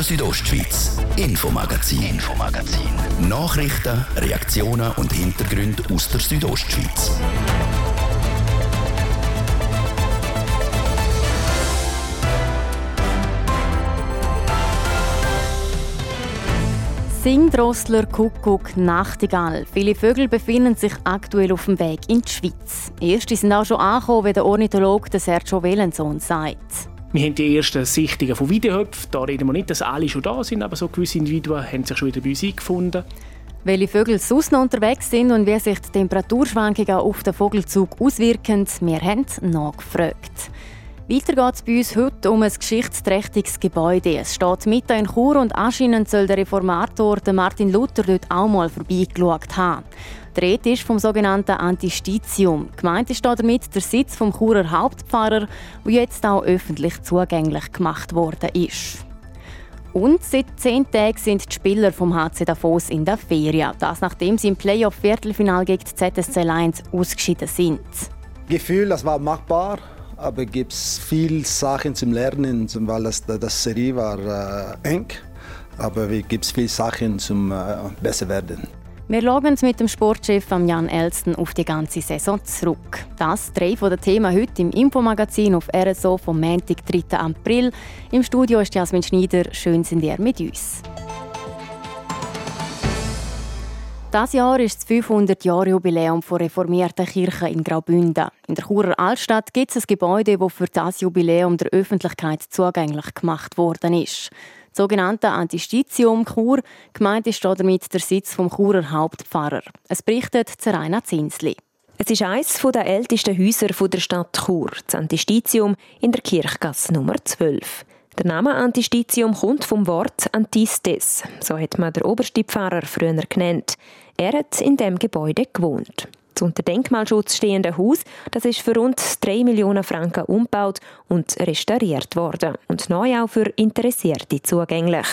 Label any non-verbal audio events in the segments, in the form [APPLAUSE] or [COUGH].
Radio Südostschweiz, Infomagazin, Infomagazin. Nachrichten, Reaktionen und Hintergründe aus der Südostschweiz. Singdrossler, Kuckuck, Nachtigall. Viele Vögel befinden sich aktuell auf dem Weg in die Schweiz. Erste sind auch schon angekommen, wie der Ornithologe Sergio Wellensohn sagt. Wir haben die ersten Sichtungen von Videohöpfen. Da reden wir nicht, dass alle schon da sind, aber so gewisse Individuen haben sich schon wieder bei uns eingefunden. Welche Vögel sonst noch unterwegs sind und wie sich die Temperaturschwankungen auf den Vogelzug auswirken, wir haben nachgefragt. Weiter geht es bei uns heute um ein geschichtsträchtiges Gebäude. Es steht mitten in Chur und anscheinend soll der Reformator Martin Luther dort auch mal vorbeigeschaut haben. Die Rede ist vom sogenannten Antistitium. Gemeint ist damit der Sitz vom Churer Hauptpfarrer, der jetzt auch öffentlich zugänglich gemacht worden ist. Und seit zehn Tagen sind die Spieler vom HC Davos in der Ferien. Das nachdem sie im Playoff-Viertelfinal gegen die ZSC Lions ausgeschieden sind. Gefühl, das war machbar aber gibt es viele Sachen zum Lernen, weil das, das Serie war äh, eng, aber es gibt viele Sachen zum äh, besser werden. Wir schauen mit dem Sportchef Jan Elsten auf die ganze Saison zurück. Das drei von den Themen heute im Infomagazin auf RSO vom Montag, 3. April. Im Studio ist Jasmin Schneider. Schön sind ihr mit uns. Das Jahr ist das 500-Jahr-Jubiläum der reformierten Kirche in Graubünden. In der Churer Altstadt gibt es ein Gebäude, das für das Jubiläum der Öffentlichkeit zugänglich gemacht worden ist. Das sogenannte Antistitium Chur, gemeint ist damit der Sitz vom Churer Hauptpfarrer. Es berichtet Zeraina Zinsli. Es ist eines der ältesten Häuser der Stadt Chur, das Antistitium in der Kirchgasse Nummer 12. Der Name Antistitium kommt vom Wort Antistes, so hat man der oberste Pfarrer früher genannt. Er hat in dem Gebäude gewohnt. Das unter Denkmalschutz stehende Haus, das ist für rund 3 Millionen Franken umgebaut und restauriert worden und neu auch für Interessierte zugänglich.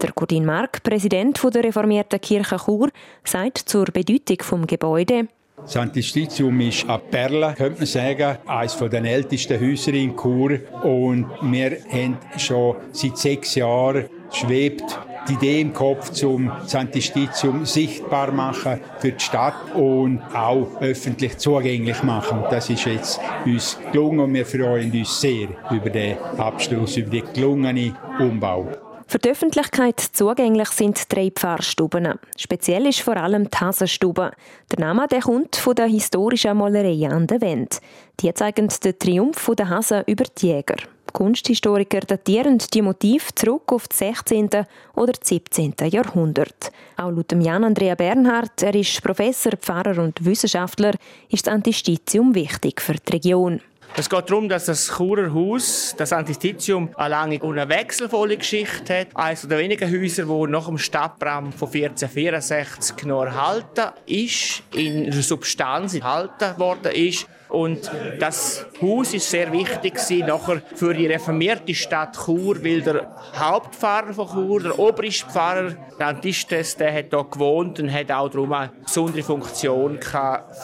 Der Kurdin Mark, Präsident der reformierten Kirche Chur, sagt zur Bedeutung des Gebäudes, das Antistitium ist eine Perle, könnte man sagen, eines der ältesten Häuser in Chur. Und wir haben schon seit sechs Jahren schwebt die Idee im Kopf, zum das Antistitium sichtbar machen für die Stadt und auch öffentlich zugänglich machen. Das ist jetzt uns gelungen und wir freuen uns sehr über den Abschluss, über den gelungenen Umbau. Für die Öffentlichkeit zugänglich sind drei Pfarrstuben. Speziell ist vor allem die Hasenstube. Der Name der kommt von der historischen Malerei an der Wand. Die zeigen den Triumph der Hasen über die Jäger. Kunsthistoriker datieren die Motive zurück auf das 16. oder 17. Jahrhundert. Auch laut Jan Andrea Bernhardt, er ist Professor, Pfarrer und Wissenschaftler, ist das Antistitium wichtig für die Region. Es geht darum, dass das Churer Haus, das Antistitium, eine lange und eine wechselvolle Geschichte hat. Eines der wenigen Häuser, das nach dem Stadtbrand von 1464 noch erhalten ist, in der Substanz erhalten worden ist. Und das Haus ist sehr wichtig nachher für die reformierte Stadt Chur, weil der Hauptpfarrer von Chur, der oberste Pfarrer, der Antistes, der hat hier gewohnt und hat auch darum eine besondere Funktion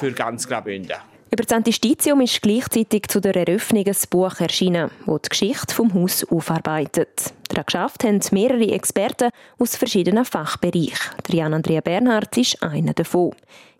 für ganz Graubünden. Über das Antistitium ist gleichzeitig zu der Eröffnung ein Buch erschienen, das die Geschichte vom Haus aufarbeitet. Daran geschafft haben mehrere Experten aus verschiedenen Fachbereichen. Der Jan Andrea Bernhardt ist einer davon.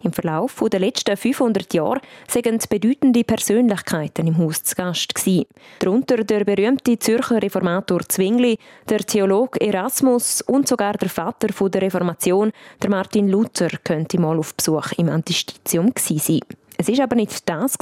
Im Verlauf der letzten 500 Jahre sind bedeutende Persönlichkeiten im Haus zu Gast gewesen. Darunter der berühmte Zürcher Reformator Zwingli, der Theologe Erasmus und sogar der Vater der Reformation, der Martin Luther, könnte mal auf Besuch im Antistitium gewesen sein. Es ist aber nicht das,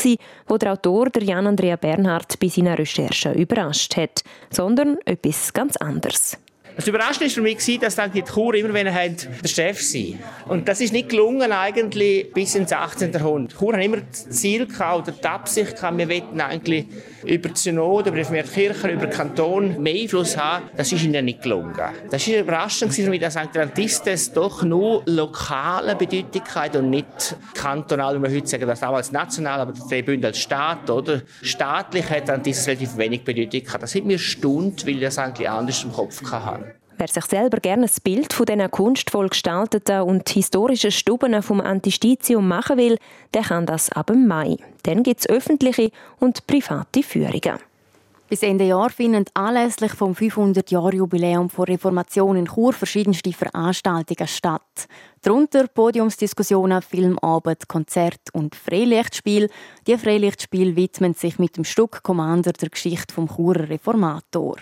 was der Autor der Jan Andrea Bernhardt bei seiner Recherche überrascht hat, sondern etwas ganz anderes. Das Überraschende war für mich, dass dann die Chur immer wenn der Chef sein Und das ist nicht gelungen eigentlich bis ins 18. Jahrhundert. Die Chur hat immer das Ziel gehabt, oder die Absicht gehabt, wir wollten eigentlich über die Synode, über die Kirche, über den Kanton mehr Einfluss haben. Das ist ihnen nicht gelungen. Das war überraschend für mich, dass Atlantistes doch nur lokale Bedeutung hat und nicht kantonal, wie wir heute sagen, das auch als national, aber der Bund als Staat, oder? Staatlich hat Atlantistes relativ wenig Bedeutung gehabt. Das hat mir stund, weil ich das eigentlich anders im Kopf hatte. Wer sich selber gerne ein Bild von diesen kunstvoll gestalteten und historischen Stuben vom Antistitium machen will, der kann das ab Mai. Dann gibt es öffentliche und private Führungen. Bis Ende Jahr finden anlässlich vom 500-Jahr-Jubiläum der Reformation in Chur verschiedenste Veranstaltungen statt. Darunter Podiumsdiskussionen, Filmabend, Konzert und Freilichtspiel. Die Freilichtspiele widmen sich mit dem Stück Commander der Geschichte vom Churer Reformator.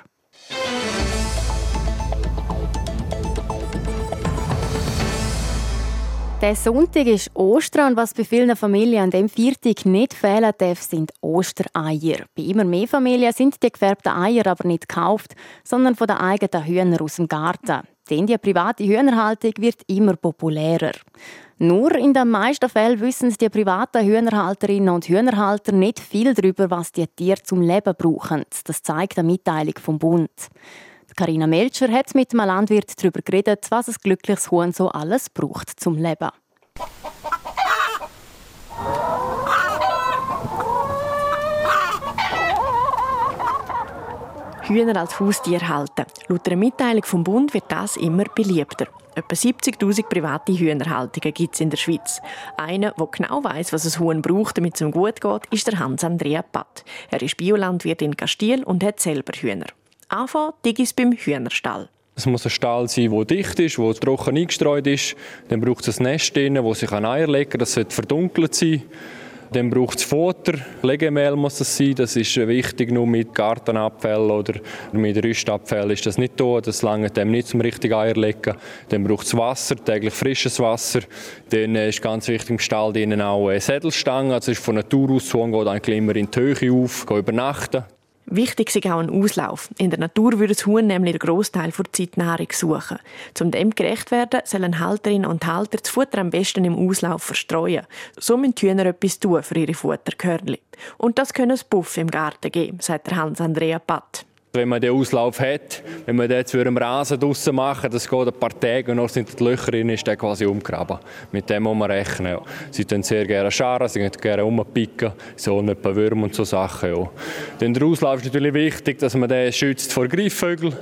Der Sonntag ist Ostern und was bei vielen Familien an dem Viertag nicht fehlen darf, sind Ostereier. Bei immer mehr Familien sind die gefärbten Eier aber nicht gekauft, sondern von den eigenen Hühnern aus dem Garten. Denn die private Hühnerhaltung wird immer populärer. Nur in den meisten Fällen wissen die privaten Hühnerhalterinnen und Hühnerhalter nicht viel darüber, was die Tiere zum Leben brauchen. Das zeigt eine Mitteilung vom Bund. Karina Melcher hat mit einem Landwirt darüber geredet, was ein glückliches Huhn so alles braucht zum Leben. Hühner als Haustier halten. Laut einer Mitteilung vom Bund wird das immer beliebter. Etwa 70.000 private Hühnerhaltungen gibt es in der Schweiz. Einer, der genau weiß, was ein Huhn braucht, damit es ihm gut geht, ist der Hans-Andrea Patt. Er ist Biolandwirt in Castiel und hat selber Hühner. Anfangen es beim Hühnerstall. Es muss ein Stall sein, der dicht ist, der trocken eingestreut ist. Dann braucht es ein Nest, drin, wo sich Eier legen kann. Das sollte verdunkelt sein. Dann braucht es Futter, Legemehl muss es sein, das ist wichtig, nur mit Gartenabfällen oder mit Rüstabfällen ist das nicht da, das lange dem nicht zum richtigen Eierlegen. Dann braucht es Wasser, täglich frisches Wasser. Dann ist ganz wichtig im Stall drinnen auch eine Sädelstange, also ist von Natur aus so, geht eigentlich immer in die Höhe auf, übernachten. Wichtig ist auch ein Auslauf. In der Natur würde das Huhn nämlich den Großteil der Zeit Nahrung suchen. Um dem gerecht werden, sollen Halterinnen und Halter das Futter am besten im Auslauf verstreuen. So müssen die Hühner etwas tun für ihre Futterkörnchen. Und das können es Buff im Garten geben, sagt Hans-Andrea Patt. Wenn man den Auslauf hat, wenn man den jetzt einen Rasen draussen machen, das geht ein paar Tage und noch sind die Löcher drin, ist der quasi umgraben. Mit dem muss man rechnen. Ja. Sie tun sehr gerne scharen, sie gerne umpicken, so ein paar Würmer und so Sachen. Ja. Dann der Auslauf ist natürlich wichtig, dass man den schützt vor Greifvögeln.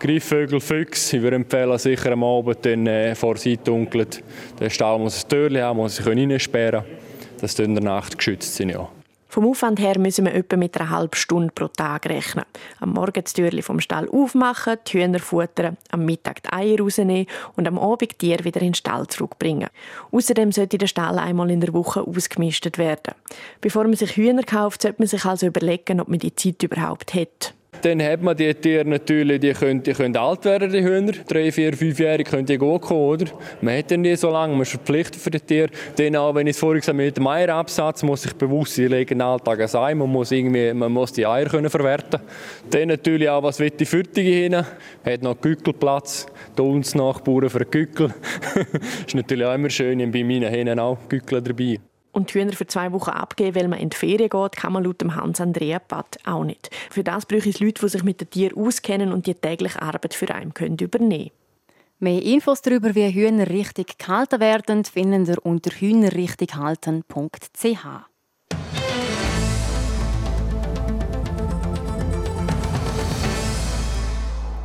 Greifvögel, Füchse, ich würde empfehlen, sicher am Abend dann, äh, vor sie dunkelt. Der Stall muss ein Türchen haben, muss sich reinsperren können, dass sie in der Nacht geschützt sind. Ja. Vom Aufwand her müssen wir etwa mit einer halben Stunde pro Tag rechnen. Am Morgen das Türchen vom Stall aufmachen, die Hühner futtern, am Mittag die Eier rausnehmen und am Abend die Tiere wieder in den Stall zurückbringen. Außerdem sollte der Stall einmal in der Woche ausgemistet werden. Bevor man sich Hühner kauft, sollte man sich also überlegen, ob man die Zeit überhaupt hat. Dann hat man die Tiere natürlich, die können, die können alt werden, die Hühner. Drei, vier, fünfjährige können die gut kommen, oder? Man hat dann nie so lange, man ist verpflichtet für die Tiere. Dann auch, wenn ich es vorhin gesagt habe, mit dem Eierabsatz, muss ich bewusst, ich lege den Alltag ein Ei, man muss, irgendwie, man muss die Eier können verwerten Dann natürlich auch, was will die Fütterung hin? Hat noch Gückelplatz, Tons Nachbauen für einen Gückel. [LAUGHS] ist natürlich auch immer schön, bei meinen Hähnen auch Gückel dabei. Und die Hühner für zwei Wochen abgeben, weil man in die Ferien geht, kann man laut dem Hans-Andrea Patt auch nicht. Für das brauche es Leute, die sich mit den Tieren auskennen und die tägliche Arbeit für einen können übernehmen Mehr Infos darüber, wie Hühner richtig gehalten werden, finden Sie unter hühnerrichtighalten.ch.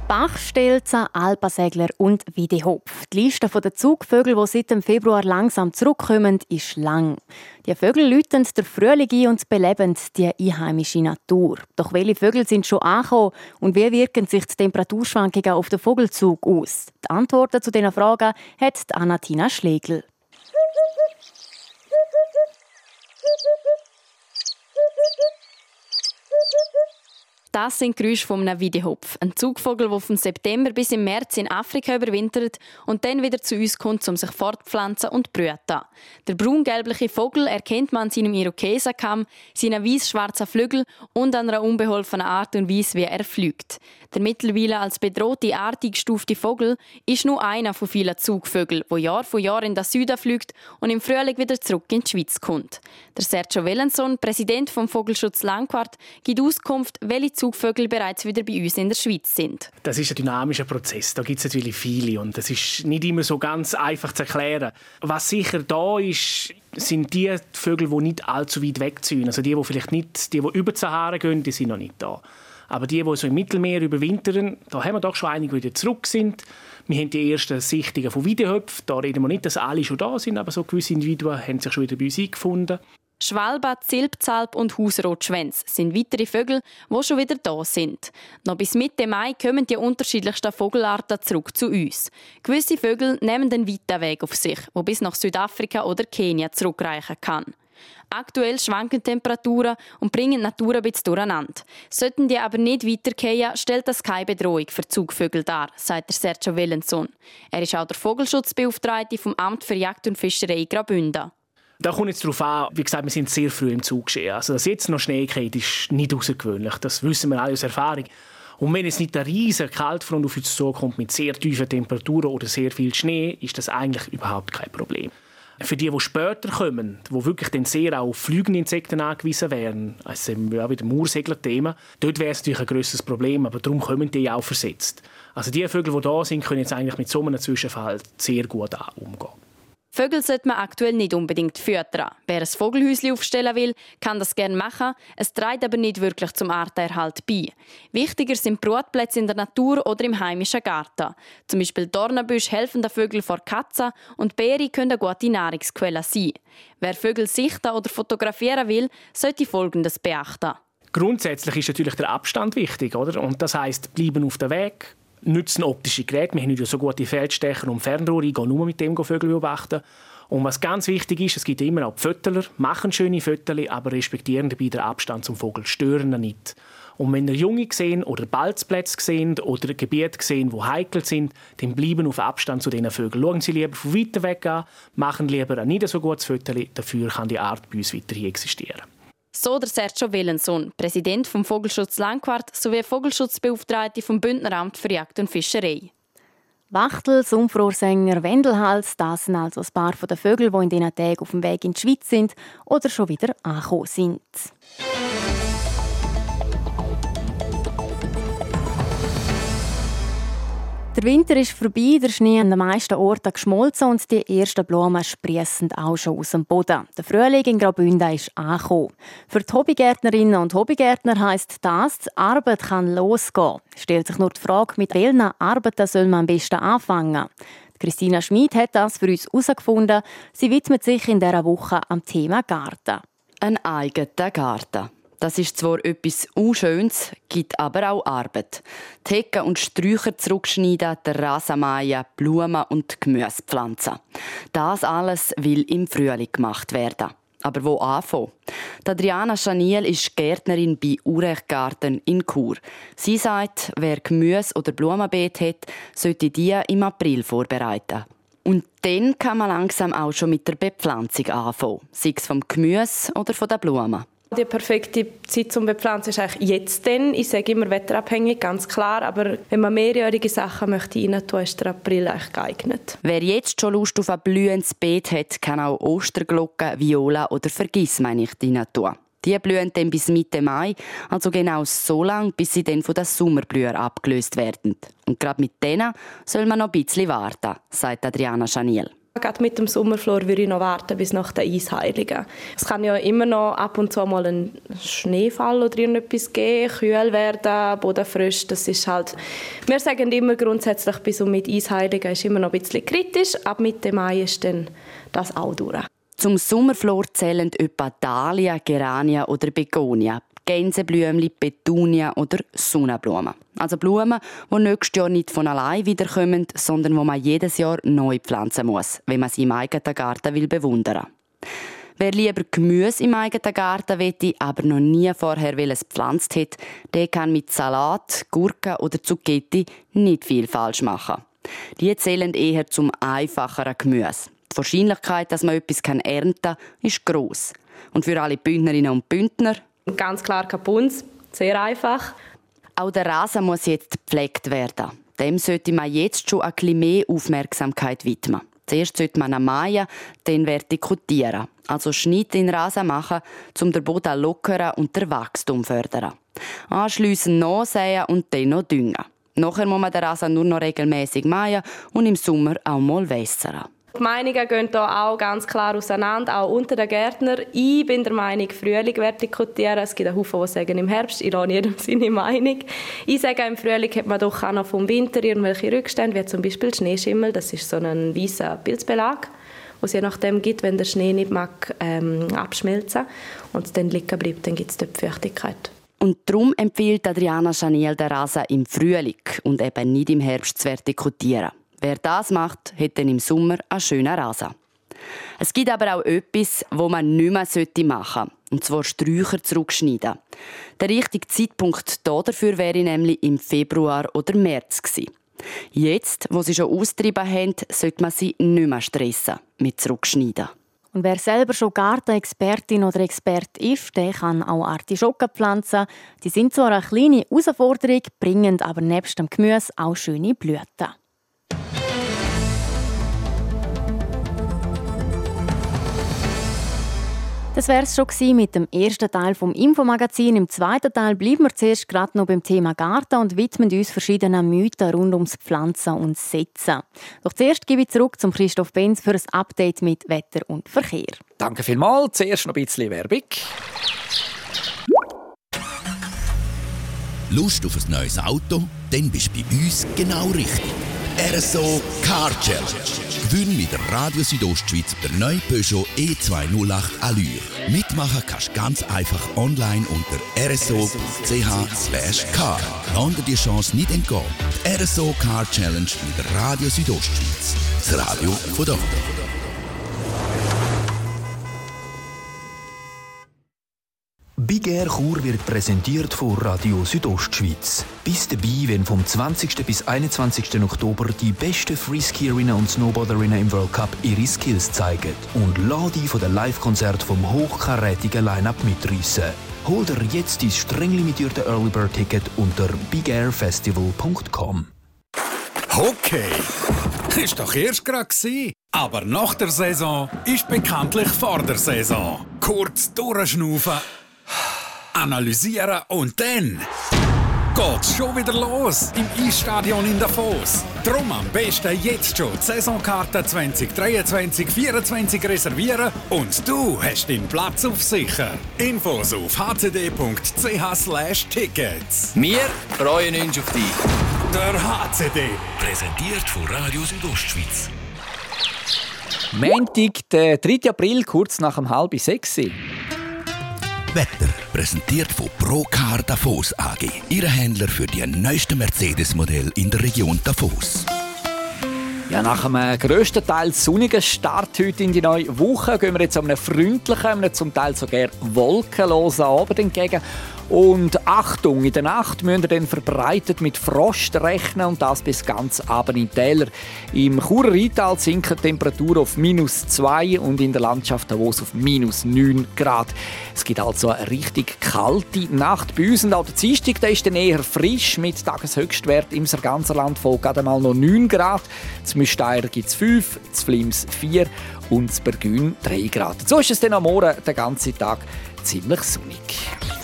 Bachstelzen, Alpasegler und Wiedehopf. Die Liste der Zugvögel, die seit dem Februar langsam zurückkommen, ist lang. Die Vögel läuten der Frühling ein und beleben die einheimische Natur. Doch welche Vögel sind schon angekommen und wie wirken sich die Temperaturschwankungen auf den Vogelzug aus? Die Antworten zu diesen Fragen hat Anatina Schlegel. Das sind Geräusche von einem Wiedehopf, ein Zugvogel, der vom September bis im März in Afrika überwintert und dann wieder zu uns kommt, um sich fortpflanzen und brüten. Der braungelbliche Vogel erkennt man an seinem Irokesenkamm, seinen weiß-schwarzen Flügel und an einer unbeholfenen Art und Weise, wie er fliegt. Der mittlerweile als bedrohte Art eingestufte Vogel ist nur einer von vielen Zugvögeln, der Jahr für Jahr in den Süden fliegt und im Frühling wieder zurück in die Schweiz kommt. Der Sergio Wellenson, Präsident vom Vogelschutz Langquart, gibt Auskunft, welche Zugvögel bereits wieder bei uns in der Schweiz sind. Das ist ein dynamischer Prozess. Da gibt es natürlich viele und das ist nicht immer so ganz einfach zu erklären. Was sicher da ist, sind die Vögel, die nicht allzu weit wegziehen. Also die, die vielleicht nicht, die, die über die Sahara gehen, die sind noch nicht da. Aber die, die so im Mittelmeer überwintern, da haben wir doch schon einige, die wieder zurück sind. Wir haben die ersten Sichtungen von Wiedehöpfen. Da reden wir nicht, dass alle schon da sind, aber so gewisse Individuen haben sich schon wieder bei uns eingefunden. Schwalbe, Zilpzalp und Hausrotschwänz sind weitere Vögel, die schon wieder da sind. Noch bis Mitte Mai kommen die unterschiedlichsten Vogelarten zurück zu uns. Gewisse Vögel nehmen den weiten Weg auf sich, wo bis nach Südafrika oder Kenia zurückreichen kann. Aktuell schwanken Temperaturen und bringen die Natur ein bisschen durcheinander. Sollten die aber nicht weitergehen, stellt das keine Bedrohung für Zugvögel dar, sagt Sergio Willenson. Er ist auch der Vogelschutzbeauftragte vom Amt für Jagd und Fischerei Graubünden. Da kommt jetzt darauf an, wie gesagt, wir sind sehr früh im Zug geschehen. Also, dass jetzt noch Schnee geht, ist nicht außergewöhnlich. Das wissen wir alle aus Erfahrung. Und wenn jetzt nicht eine riesige Kaltfront auf uns zukommt mit sehr tiefen Temperaturen oder sehr viel Schnee, ist das eigentlich überhaupt kein Problem. Für die, die später kommen, die wirklich dann sehr auf fliegende Insekten angewiesen wären, also ja, wieder Moorsegler-Thema, dort wäre es natürlich ein grösseres Problem, aber darum kommen die auch versetzt. Also die Vögel, die da sind, können jetzt eigentlich mit so einem Zwischenfall sehr gut umgehen. Vögel sollte man aktuell nicht unbedingt füttern. Wer ein Vogelhäuschen aufstellen will, kann das gerne machen. Es trägt aber nicht wirklich zum Artenerhalt bei. Wichtiger sind Brutplätze in der Natur oder im heimischen Garten. Zum Beispiel Dornenbüsche helfen den Vögeln vor Katzen und Beeren können eine gute Nahrungsquelle sein. Wer Vögel sichten oder fotografieren will, sollte Folgendes beachten. Grundsätzlich ist natürlich der Abstand wichtig, oder? Und das heißt, bleiben auf dem Weg, nutzen optische Geräte. Wir haben ja so gute Feldstecher und Fernrohre, ich gehe nur mit dem Vögel beobachten. Und was ganz wichtig ist, es gibt immer auch Fötteler, machen schöne Fötterli, aber respektieren dabei den Abstand zum Vogel, stören ihn nicht. Und wenn ihr Junge sehen oder Balzplätze sehen oder Gebiete sehen, wo heikel sind, dann bleiben auf Abstand zu diesen Vögeln. Schauen Sie lieber von weiter weg an, machen lieber ein nicht so gutes Fötterli, dafür kann die Art bei uns weiterhin existieren. So der Sergio Willenson, Präsident vom Vogelschutz Langquart sowie Vogelschutzbeauftragte vom Bündneramt für Jagd und Fischerei. Wachtel, Sumpfrohrsänger, Wendelhals, das sind also ein paar der Vögel, die in diesen Tagen auf dem Weg in die Schweiz sind oder schon wieder angekommen sind. Der Winter ist vorbei, der Schnee an den meisten Orten geschmolzen und die ersten Blumen sprießen auch schon aus dem Boden. Der Frühling in Graubünden ist angekommen. Für die Hobbygärtnerinnen und Hobbygärtner heisst das, die Arbeit kann losgehen. Stellt sich nur die Frage, mit welchen Arbeiten soll man am besten anfangen? Christina Schmid hat das für uns herausgefunden. Sie widmet sich in dieser Woche am Thema Garten. Ein eigener Garten. Das ist zwar etwas Unschönes, gibt aber auch Arbeit. Die Hecken und Sträucher zurückschneiden, der Rasen mähen, Blumen und Gemüsepflanzen. Das alles will im Frühling gemacht werden. Aber wo anfangen? Adriana Chaniel ist Gärtnerin bei Urechgarten in Chur. Sie sagt, wer Gemüse oder Blumenbeet hat, sollte die im April vorbereiten. Und dann kann man langsam auch schon mit der Bepflanzung anfangen, sei es vom Gemüse oder von den Blumen. Die perfekte Zeit zum Bepflanzen ist eigentlich jetzt denn. Ich sage immer wetterabhängig, ganz klar. Aber wenn man mehrjährige Sachen möchte rein tun, ist der April eigentlich geeignet. Wer jetzt schon Lust auf ein blühendes Beet hat, kann auch Osterglocken, Viola oder Vergissmeinnicht rein tun. Die blühen dann bis Mitte Mai, also genau so lange, bis sie dann von den Sommerblühern abgelöst werden. Und gerade mit denen soll man noch ein bisschen warten, sagt Adriana Chaniel. Gerade mit dem Sommerflor würde ich noch warten bis nach den Eisheiligen. Es kann ja immer noch ab und zu mal ein Schneefall oder irgendetwas geben, kühl werden, Boden frisch. Das ist halt, wir sagen immer grundsätzlich, bis und mit Eisheiligen ist immer noch ein bisschen kritisch. Ab Mitte Mai ist dann das auch durch. Zum Sommerflor zählen etwa Dahlia, Gerania oder Begonia. Gänseblümchen, Petunia oder Sonnenblumen. Also Blumen, die nächstes Jahr nicht von allein wiederkommen, sondern wo man jedes Jahr neu pflanzen muss, wenn man sie im eigenen Garten will bewundern Wer lieber Gemüse im eigenen Garten will, aber noch nie vorher es gepflanzt hat, der kann mit Salat, Gurken oder Zucchetti nicht viel falsch machen. Die zählen eher zum einfacheren Gemüse. Die Wahrscheinlichkeit, dass man etwas ernten kann, ist gross. Und für alle Bündnerinnen und Bündner Ganz klar Kapunz, sehr einfach. Auch der Rasen muss jetzt gepflegt werden. Dem sollte man jetzt schon ein bisschen mehr Aufmerksamkeit widmen. Zuerst sollte man mähen, dann vertikutieren. Also Schnitt in den Rasen machen, um den Boden lockern und den Wachstum fördern. Anschliessend nachsäen und dann noch düngen. Nachher muss man den Rasen nur noch regelmäßig mähen und im Sommer auch mal wässern. Die Meinungen gehen hier auch ganz klar auseinander, auch unter den Gärtnern. Ich bin der Meinung, Frühling vertikutieren. Es gibt einen Haufen, die sagen im Herbst. Ich lasse jedem seine Meinung. Ich sage, im Frühling hat man doch auch noch vom Winter irgendwelche Rückstände, wie zum Beispiel Schneeschimmel. Das ist so ein weißer Pilzbelag was es je nachdem gibt, wenn der Schnee nicht mag, ähm, abschmelzen und dann liegen bleibt, dann gibt es dort Feuchtigkeit. Und darum empfiehlt Adriana Chaniel den Rasen im Frühling und eben nicht im Herbst zu vertikutieren. Wer das macht, hat dann im Sommer einen schönen Rasen. Es gibt aber auch etwas, wo man nicht mehr machen sollte. Und zwar Sträucher zurückschneiden. Der richtige Zeitpunkt dafür wäre nämlich im Februar oder März gewesen. Jetzt, wo sie schon austrieben haben, sollte man sie nicht mehr stressen mit zurückschneiden. Und wer selber schon Gartenexpertin oder Expert ist, der kann auch Artischocken pflanzen. Die sind zwar eine kleine Herausforderung, bringen aber nebst dem Gemüse auch schöne Blüten. Das wäre es schon mit dem ersten Teil vom Infomagazin. Im zweiten Teil bleiben wir zuerst gerade noch beim Thema Garten und widmen uns verschiedenen Mythen rund ums Pflanzen und Setzen. Doch zuerst gebe ich zurück zum Christoph Benz für ein Update mit Wetter und Verkehr. Danke vielmals. Zuerst noch ein bisschen Werbung. Lust auf ein neues Auto? Dann bist du bei uns genau richtig. RSO Car Challenge. Gewinn mit Radio Südostschweiz der neue Peugeot E208 Allure. Mitmachen kannst du ganz einfach online unter rso.ch/car. Lande die Chance nicht entgehen. Die RSO Car Challenge mit Radio Südostschweiz. Das Radio von dort. Big Air Chur wird präsentiert von Radio Südostschweiz. Bis dabei, wenn vom 20. bis 21. Oktober die besten Freeskierinnen und Snowboarderinnen im World Cup ihre Skills zeigen. Und lade von den Live-Konzert vom hochkarätigen Line-Up mitreissen. Hol dir jetzt dein streng limitierte Early Bird Ticket unter bigairfestival.com. Okay, ist doch erst gerade Aber nach der Saison ist bekanntlich vor der Saison. Kurz durchschnaufen analysieren und dann geht's schon wieder los im Eisstadion in Davos. Drum am besten jetzt schon die Saisonkarte 2023-24 reservieren und du hast deinen Platz auf sicher. Infos auf hcd.ch/tickets. Wir freuen uns auf dich. Der HCD. Präsentiert von Radio Südostschweiz. Montag, der 3. April, kurz nach dem halb sechs. Wetter. Präsentiert von Procar Davos AG. Ihre Händler für die neuesten Mercedes-Modelle in der Region Davos. Ja, nach einem grössten Teil sonnigen Start heute in die neue Woche gehen wir jetzt einem freundlichen, einem zum Teil sogar wolkenlosen Abend entgegen. Und Achtung, in der Nacht müsst ihr dann verbreitet mit Frost rechnen und das bis ganz abend in Täler. Im Churer Rheintal sinken die Temperaturen auf minus 2 und in der Landschaft Davos auf minus 9 Grad. Es gibt also eine richtig kalte Nacht bei uns und auch der Dienstag der ist dann eher frisch mit Tageshöchstwert im ganzen Land von gerade mal noch 9 Grad. Zum Müsteier gibt es 5, zu Flims 4 und zu Bergün 3 Grad. So ist es dann am Morgen den ganzen Tag ziemlich sonnig.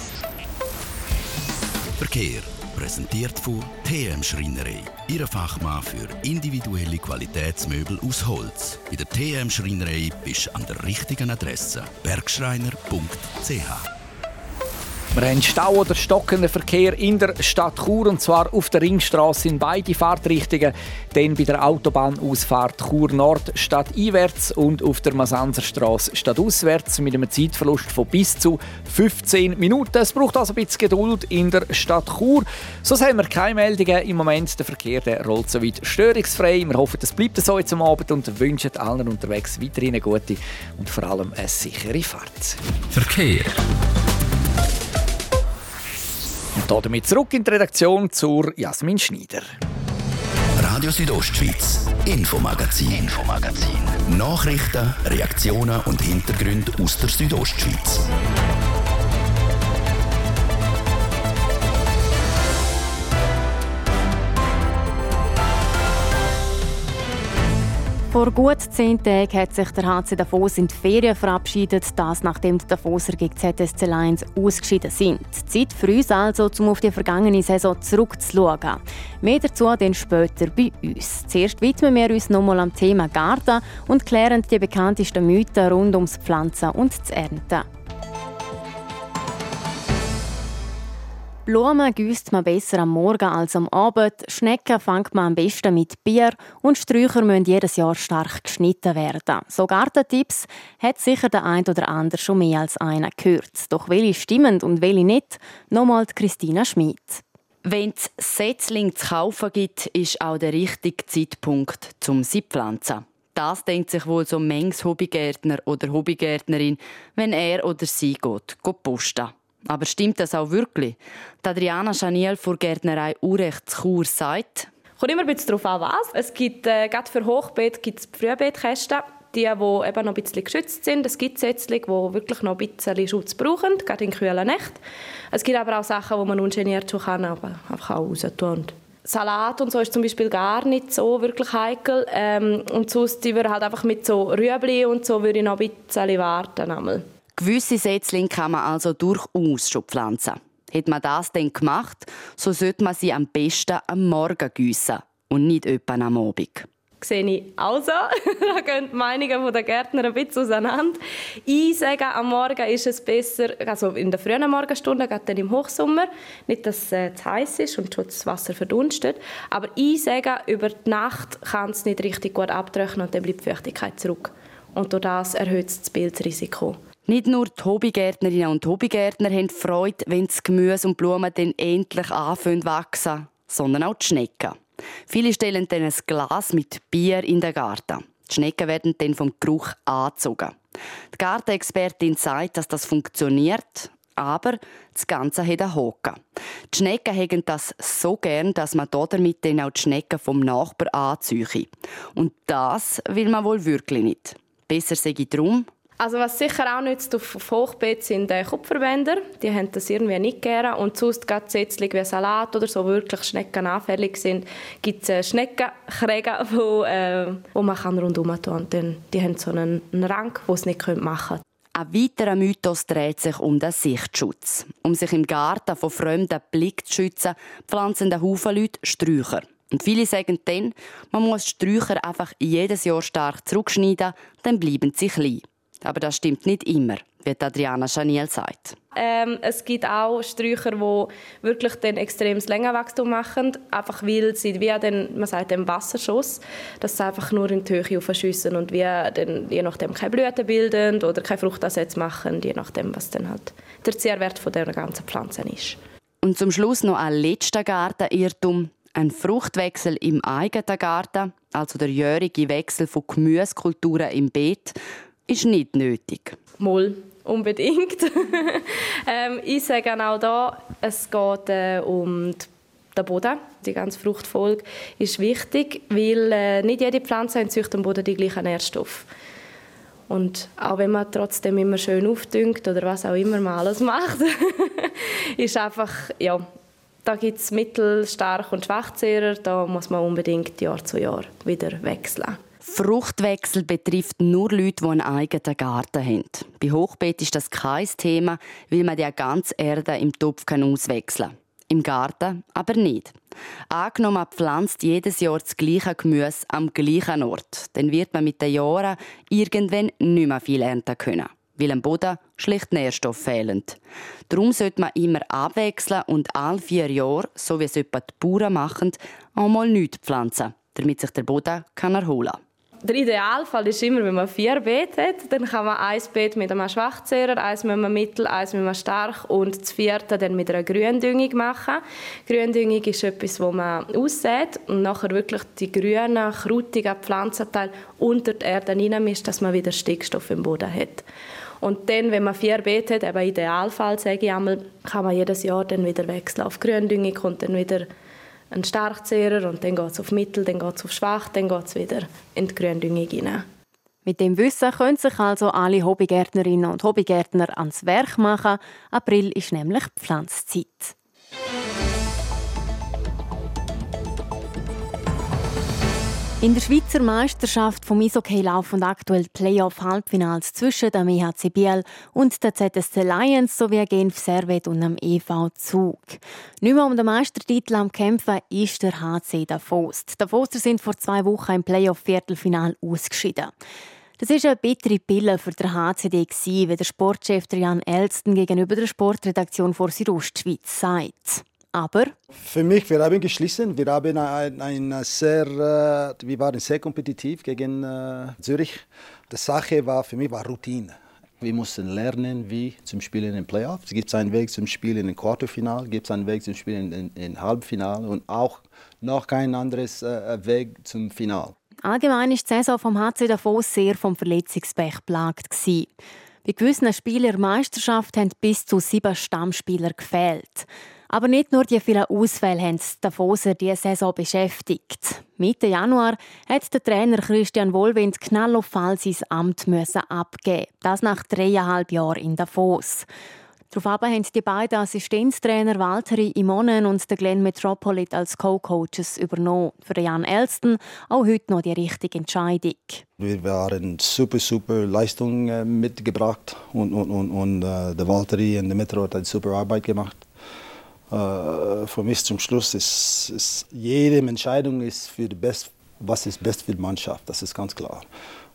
Verkehr. Präsentiert von TM Schreinerei. Ihre Fachmann für individuelle Qualitätsmöbel aus Holz. Bei der TM Schreinerei bist du an der richtigen Adresse. bergschreiner.ch wir haben Stau oder stockenden Verkehr in der Stadt Chur und zwar auf der Ringstraße in beide Fahrtrichtungen, dann bei der Autobahnausfahrt Chur Nord stadteinwärts und auf der Masanserstraße stadtauswärts mit einem Zeitverlust von bis zu 15 Minuten. Es braucht also ein bisschen Geduld in der Stadt Chur. Sonst haben wir keine Meldungen im Moment. Der Verkehr der rollt soweit störungsfrei. Wir hoffen, es bleibt so jetzt am Abend und wünschen allen unterwegs weiterhin eine gute und vor allem eine sichere Fahrt. Verkehr. Und damit zurück in die Redaktion zur Jasmin Schneider. Radio Südostschweiz, Infomagazin, Infomagazin. Nachrichten, Reaktionen und Hintergründe aus der Südostschweiz. Vor gut zehn Tagen hat sich der HC Davos in die Ferien verabschiedet, das nachdem die Davoser gegen ZSC Lions ausgeschieden sind. Zeit für uns also, um auf die vergangene Saison zurückzuschauen. Mehr dazu dann später bei uns. Zuerst widmen wir uns nochmal am Thema Garten und klären die bekanntesten Mythen rund ums Pflanzen und das Ernten. Blumen gießt man besser am Morgen als am Abend, Schnecken fängt man am besten mit Bier und Sträucher müssen jedes Jahr stark geschnitten werden. So Gartentipps hat sicher der ein oder andere schon mehr als einer gehört. Doch welche stimmen und welche nicht? Nochmal Christina Schmid. Wenn es Setzling zu kaufen gibt, ist auch der richtige Zeitpunkt zum sie pflanzen. Das denkt sich wohl so manches Hobbygärtner oder Hobbygärtnerin, wenn er oder sie geht, geht posten. Aber stimmt das auch wirklich? Die Adriana Chaniel von Gärtnerei Urecht Chur sagt, Kommt immer ein bisschen darauf an, was. Es gibt, äh, gerade für Hochbeet gibt es Frühbeetkästen, die, die eben noch ein bisschen geschützt sind. Es gibt Setzlinge, die wirklich noch ein bisschen Schutz brauchen, gerade in kühlen Nächten. Es gibt aber auch Sachen, die man ungeniert schon kann, aber einfach auch raus tun. Salat und so ist zum Beispiel gar nicht so wirklich heikel. Ähm, und sonst würde halt einfach mit so Rüebli und so würde ich noch ein bisschen warten. Einmal. Gewisse Setzlinge kann man also durchaus schon pflanzen. Hat man das dann gemacht, so sollte man sie am besten am Morgen gießen und nicht etwa am Abend sehe ich auch so. [LAUGHS] da gehen die Meinungen der Gärtner ein bisschen auseinander. Einsägen am Morgen ist es besser, also in der frühen Morgenstunde, gerade dann im Hochsommer. Nicht, dass es äh, zu heiß ist und schon das Wasser verdunstet. Aber einsägen über die Nacht kann es nicht richtig gut abtrocknen und dann bleibt die Feuchtigkeit zurück. Und durch das erhöht es das Bildrisiko. Nicht nur die Hobbygärtnerinnen und Hobbygärtner haben Freude, wenn das Gemüse und Blumen dann endlich anfangen wachsen, sondern auch die Schnecken. Viele stellen dann ein Glas mit Bier in den Garten. Die Schnecken werden dann vom Geruch angezogen. Die Gartenexpertin sagt, dass das funktioniert, aber das Ganze hat einen Haken. Die Schnecken haben das so gern, dass man damit dann auch die Schnecken vom Nachbar anzieht. Und das will man wohl wirklich nicht. Besser sage ich darum, also was sicher auch nützt auf Hochbeet sind äh, Kupferbänder. Die haben das irgendwie nicht gerne. Und sonst gerade Setzling wie Salat oder so wirklich schneckenanfällig sind, gibt es äh, Schneckenkräge, [LAUGHS] wo, äh, wo man kann rundherum tun kann. Die haben so einen, einen Rang, den sie nicht machen können. Ein weiterer Mythos dreht sich um den Sichtschutz. Um sich im Garten von fremden Blick zu schützen, pflanzen der Haufen Leute Sträucher. Und viele sagen dann, man muss Sträucher einfach jedes Jahr stark zurückschneiden, dann bleiben sie klein. Aber das stimmt nicht immer, wie Adriana Chaniel sagt. Ähm, es gibt auch Sträucher, die wirklich den extremes Längenwachstum machen, einfach weil sie wie den, man sagt, dem Wasserschuss, dass sie einfach nur in die Höhe aufschiessen und wie dann, je nachdem keine Blüten bilden oder keine Fruchtansätze machen, je nachdem, was dann halt der Zehrwert von der ganzen Pflanze ist. Und zum Schluss noch ein letzter Gartenirrtum. Ein Fruchtwechsel im eigenen Garten, also der jährige Wechsel von Gemüsekulturen im Beet, ist nicht nötig. Moll, unbedingt. [LAUGHS] ähm, ich sage auch da, es geht äh, um den Boden. Die ganze Fruchtfolge ist wichtig, weil äh, nicht jede Pflanze entzüchtet am Boden die gleichen Nährstoffe. Und auch wenn man trotzdem immer schön aufdüngt oder was auch immer man alles macht, [LAUGHS] ist einfach, ja, da gibt es mittelstark und Schwachzehrer, da muss man unbedingt Jahr zu Jahr wieder wechseln. Fruchtwechsel betrifft nur Leute, die einen eigenen Garten haben. Bei Hochbeet ist das kein Thema, weil man die ganze Erde im Topf auswechseln kann. Im Garten aber nicht. Angenommen, man pflanzt jedes Jahr das gleiche Gemüse am gleichen Ort, dann wird man mit den Jahren irgendwann nicht mehr viel ernten können, weil am Boden schlicht Nährstoffe fehlen. Darum sollte man immer abwechseln und alle vier Jahre, so wie es etwa die Bauern machen, einmal nichts pflanzen, damit sich der Boden erholen kann der Idealfall ist immer, wenn man vier Beete hat, dann kann man ein Beet mit einem Schwachzehrer, eins mit einem Mittel, eins mit einem Stark und das vierte dann mit einer Gründüngung machen. Gründüngung ist etwas, wo man aussät und nachher wirklich die grünen, krutigen Pflanzenteile unter die Erde reinmischt, dass man wieder Stickstoff im Boden hat. Und dann, wenn man vier Beete hat, eben Idealfall, sage ich einmal, kann man jedes Jahr dann wieder wechseln auf Gründüngung und dann wieder ein Starkzehrer und dann geht es auf Mittel, dann geht es auf Schwach, dann geht es wieder in die Gründüngung hinein. Mit dem Wissen können sich also alle Hobbygärtnerinnen und Hobbygärtner ans Werk machen. April ist nämlich Pflanzzeit. In der Schweizer Meisterschaft vom Eishockey laufen aktuell Playoff-Halbfinals zwischen dem EHC Biel und der ZSC Lions sowie Genf Servet und dem EV Zug. Nicht mehr um den Meistertitel am Kämpfen ist der HC Davost. Die Davoster sind vor zwei Wochen im Playoff-Viertelfinal ausgeschieden. Das war eine bittere Pille für den HCD, wie der Sportchef Jan Elston gegenüber der Sportredaktion vor Südostschweiz sagt. Aber für mich, wir haben geschlossen. Wir haben ein, ein sehr, äh, wir waren sehr kompetitiv gegen äh, Zürich. Die Sache war für mich war Routine. Wir mussten lernen, wie zum Spielen in Playoffs. Es gibt einen Weg zum Spielen im Quarterfinal, gibt es einen Weg zum Spielen in, in Halbfinale und auch noch kein anderes äh, Weg zum Final. Allgemein war die Saison vom HC Davos sehr vom Verletzungspech plagt. Bei gewissen Spielern Meisterschaft haben bis zu sieben Stammspieler gefehlt. Aber nicht nur die vielen Ausfälle haben die Davoser diese Saison beschäftigt. Mitte Januar hat der Trainer Christian Wohlwind knallauf Fall sein Amt abgeben Das nach dreieinhalb Jahren in Davos. Daraufhin haben die beiden Assistenztrainer Walteri Imonen und Glenn Metropolit als Co-Coaches übernommen. Für Jan Elston auch heute noch die richtige Entscheidung. Wir haben super, super Leistung äh, mitgebracht und, und, und, und äh, der Walteri und der Metro hat super Arbeit gemacht. Äh, für mich zum Schluss ist, ist jede Entscheidung ist für die Best, was ist best für die Mannschaft, das ist ganz klar.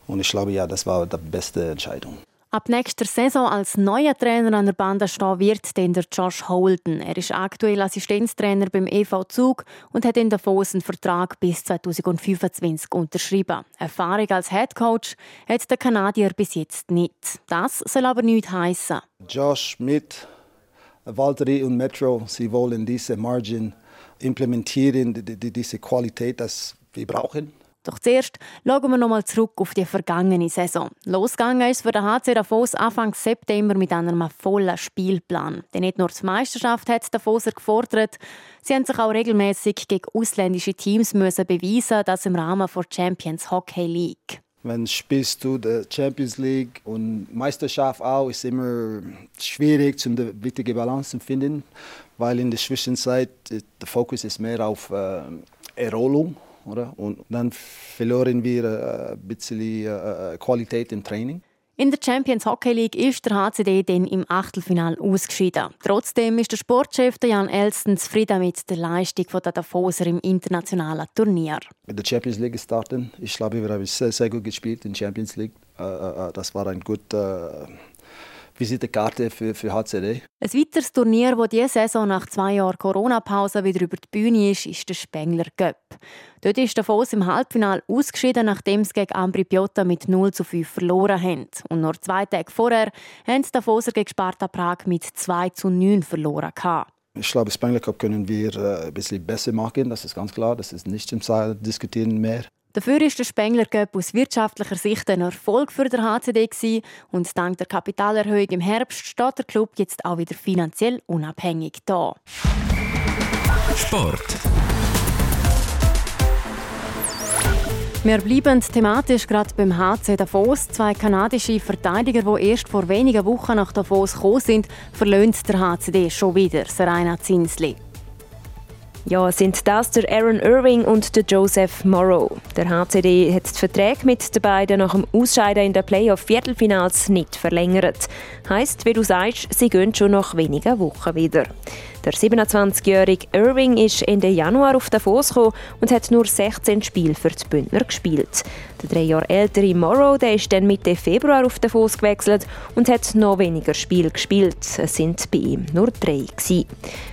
Und ich glaube, ja, das war die beste Entscheidung. Ab nächster Saison als neuer Trainer an der Bande stehen wird dann der Josh Holden. Er ist aktuell Assistenztrainer beim EV Zug und hat in Davos einen Vertrag bis 2025 unterschrieben. Erfahrung als Head Coach hat der Kanadier bis jetzt nicht. Das soll aber nichts heißen. Josh mit Valtteri und Metro, sie wollen diese Margin implementieren, diese Qualität, das wir brauchen. Doch zuerst schauen wir nochmal zurück auf die vergangene Saison. Losgegangen ist für den HC Davos Anfang September mit einem vollen Spielplan. Denn nicht nur die Meisterschaft hat Davoser gefordert, sie haben sich auch regelmäßig gegen ausländische Teams müssen beweisen, das im Rahmen der Champions Hockey League. Wenn spielst du die Champions League und Meisterschaft auch, ist immer schwierig, um die richtige Balance zu finden, weil in der Zwischenzeit der Fokus ist mehr auf äh, Erholung oder? Und dann verloren wir äh, ein bisschen äh, äh, Qualität im Training. In der Champions Hockey League ist der HCD dann im Achtelfinal ausgeschieden. Trotzdem ist der Sportchef Jan Elsten zufrieden mit der Leistung der Davoser im internationalen Turnier. Mit der Champions League starten, ich glaube, wir haben sehr, sehr gut gespielt in der Champions League. Das war ein guter Visitekarte für, für HCD. Ein weiteres Turnier, das diese Saison nach zwei Jahren Corona-Pause wieder über die Bühne ist, ist der Spengler Cup. Dort ist Davos im Halbfinale ausgeschieden, nachdem sie gegen Ambri Piotta mit 0 zu 5 verloren haben. Und nur zwei Tage vorher haben die Davoser gegen Sparta Prag mit 2 zu 9 verloren. Ich glaube, Spengler Cup können wir äh, ein bisschen besser machen, das ist ganz klar. Das ist nicht im Saal diskutieren mehr. Dafür ist der Spengler Cup aus wirtschaftlicher Sicht ein Erfolg für den HCD gewesen. und dank der Kapitalerhöhung im Herbst steht der Club jetzt auch wieder finanziell unabhängig da. Sport. Wir bleiben thematisch gerade beim HC Davos. Zwei kanadische Verteidiger, die erst vor wenigen Wochen nach Davos gekommen sind, verlöhnt der HCD schon wieder, Serena Zinsli. Ja, sind das der Aaron Irving und der Joseph Morrow. Der HCD hat die Verträge mit den beiden nach dem Ausscheiden in den Playoff-Viertelfinals nicht verlängert. Heißt, wie du sagst, sie gehen schon nach wenigen Wochen wieder. Der 27-jährige Irving ist Ende Januar auf Davos gekommen und hat nur 16 Spiele für die Bündner gespielt. Der drei Jahre ältere Morrow der ist dann Mitte Februar auf Davos gewechselt und hat noch weniger Spiele gespielt. Es sind bei ihm nur drei. Gewesen.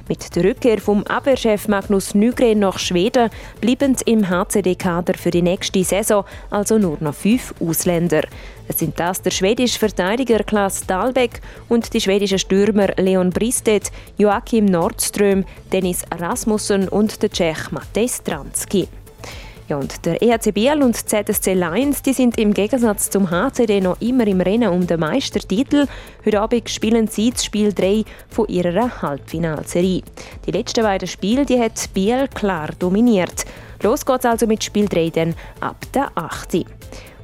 Mit der Rückkehr vom Abwehrchef Magnus Nygren nach Schweden bleiben im HCD-Kader für die nächste Saison also nur noch fünf Ausländer. Es sind das der schwedische Verteidiger Klaas Dahlbeck und die schwedischen Stürmer Leon Bristet, Joachim Nordström, Dennis Rasmussen und der Tschech Matej Stransky. Ja, und der EHC Biel und ZSC Lions die sind im Gegensatz zum HCD noch immer im Rennen um den Meistertitel. Heute Abend spielen sie das Spiel 3 von ihrer Halbfinalserie. Die letzten beiden Spiele die hat Biel klar dominiert. Los geht's also mit Spiel 3 dann ab der 8.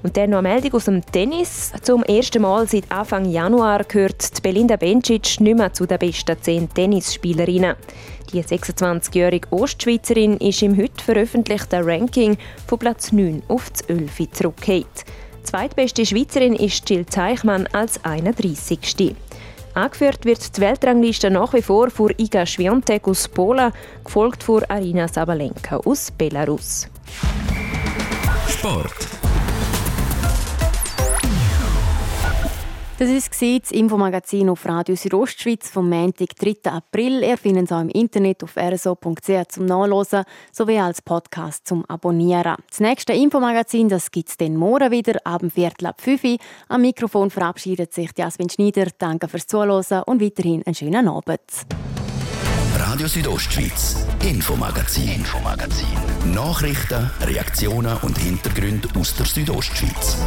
Und dann noch eine Meldung aus dem Tennis. Zum ersten Mal seit Anfang Januar gehört Belinda Bencic nicht mehr zu den besten zehn Tennisspielerinnen. Die 26-jährige Ostschweizerin ist im heute veröffentlichten Ranking von Platz 9 auf das 11 zurückgekehrt. Zweitbeste Schweizerin ist Jill Zeichmann als 31. Angeführt wird die Weltrangliste nach wie vor von Iga Swiatek aus Polen, gefolgt von Arina Sabalenka aus Belarus. Sport. Das war das Infomagazin auf Radio Südostschweiz vom Montag, 3. April. Ihr findet es auch im Internet auf rso.ch zum Nachlesen sowie als Podcast zum Abonnieren. Das nächste Infomagazin gibt es dann morgen wieder, ab dem Viertel ab 5 Uhr. Am Mikrofon verabschiedet sich Jasmin Schneider. Danke fürs Zuhören und weiterhin einen schönen Abend. Radio Südostschweiz, Infomagazin, Infomagazin. Nachrichten, Reaktionen und Hintergründe aus der Südostschweiz.